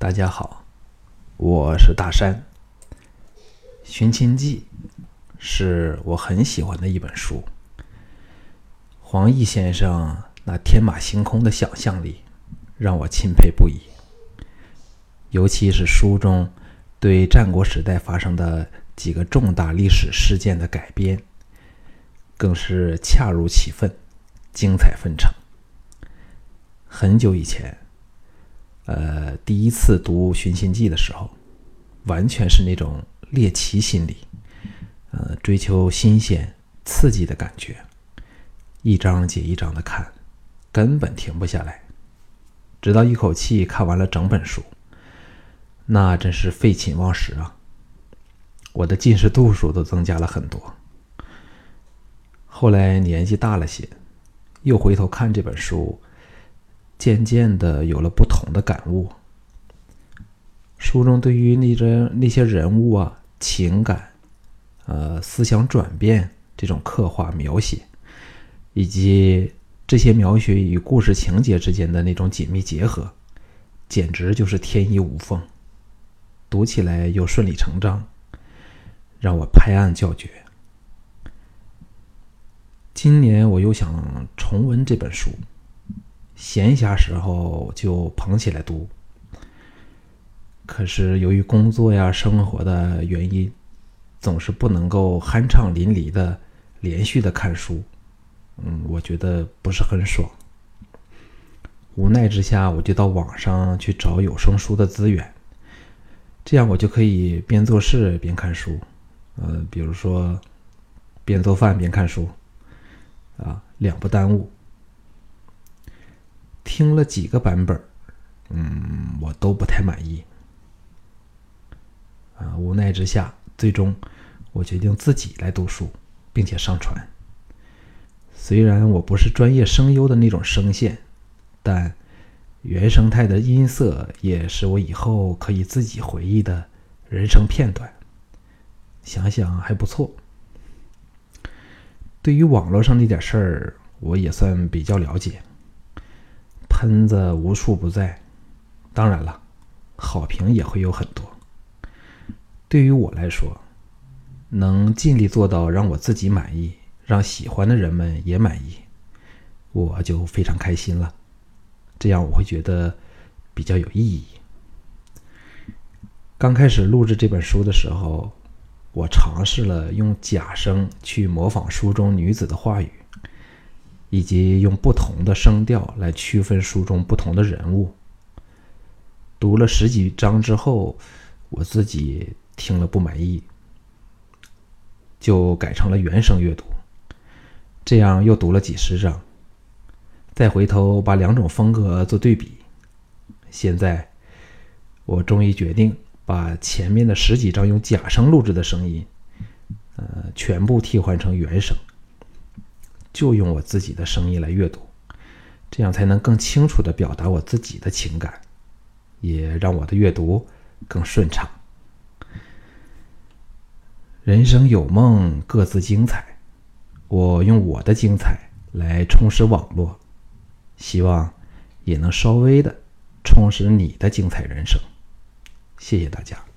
大家好，我是大山。《寻秦记》是我很喜欢的一本书。黄易先生那天马行空的想象力让我钦佩不已。尤其是书中对战国时代发生的几个重大历史事件的改编，更是恰如其分，精彩纷呈。很久以前。呃，第一次读《寻秦记》的时候，完全是那种猎奇心理，呃，追求新鲜刺激的感觉，一章接一章的看，根本停不下来，直到一口气看完了整本书，那真是废寝忘食啊！我的近视度数都增加了很多。后来年纪大了些，又回头看这本书。渐渐的有了不同的感悟。书中对于那些那些人物啊、情感、呃思想转变这种刻画描写，以及这些描写与故事情节之间的那种紧密结合，简直就是天衣无缝，读起来又顺理成章，让我拍案叫绝。今年我又想重温这本书。闲暇时候就捧起来读，可是由于工作呀、生活的原因，总是不能够酣畅淋漓的连续的看书，嗯，我觉得不是很爽。无奈之下，我就到网上去找有声书的资源，这样我就可以边做事边看书，呃，比如说边做饭边看书，啊，两不耽误。听了几个版本，嗯，我都不太满意。啊，无奈之下，最终我决定自己来读书，并且上传。虽然我不是专业声优的那种声线，但原生态的音色也是我以后可以自己回忆的人生片段。想想还不错。对于网络上那点事儿，我也算比较了解。喷子无处不在，当然了，好评也会有很多。对于我来说，能尽力做到让我自己满意，让喜欢的人们也满意，我就非常开心了。这样我会觉得比较有意义。刚开始录制这本书的时候，我尝试了用假声去模仿书中女子的话语。以及用不同的声调来区分书中不同的人物。读了十几章之后，我自己听了不满意，就改成了原声阅读。这样又读了几十章，再回头把两种风格做对比。现在，我终于决定把前面的十几章用假声录制的声音，呃，全部替换成原声。就用我自己的声音来阅读，这样才能更清楚的表达我自己的情感，也让我的阅读更顺畅。人生有梦，各自精彩。我用我的精彩来充实网络，希望也能稍微的充实你的精彩人生。谢谢大家。